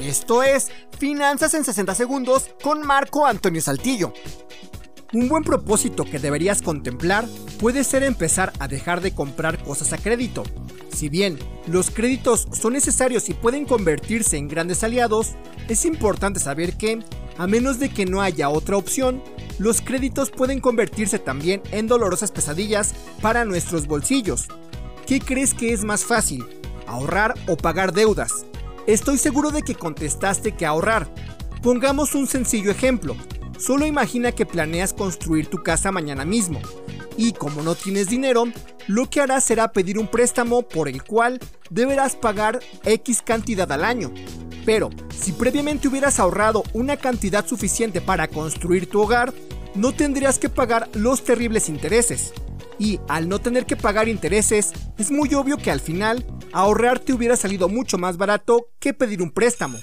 Esto es Finanzas en 60 Segundos con Marco Antonio Saltillo. Un buen propósito que deberías contemplar puede ser empezar a dejar de comprar cosas a crédito. Si bien los créditos son necesarios y pueden convertirse en grandes aliados, es importante saber que, a menos de que no haya otra opción, los créditos pueden convertirse también en dolorosas pesadillas para nuestros bolsillos. ¿Qué crees que es más fácil? ¿Ahorrar o pagar deudas? Estoy seguro de que contestaste que ahorrar. Pongamos un sencillo ejemplo. Solo imagina que planeas construir tu casa mañana mismo. Y como no tienes dinero, lo que harás será pedir un préstamo por el cual deberás pagar X cantidad al año. Pero, si previamente hubieras ahorrado una cantidad suficiente para construir tu hogar, no tendrías que pagar los terribles intereses y al no tener que pagar intereses, es muy obvio que al final ahorrar te hubiera salido mucho más barato que pedir un préstamo.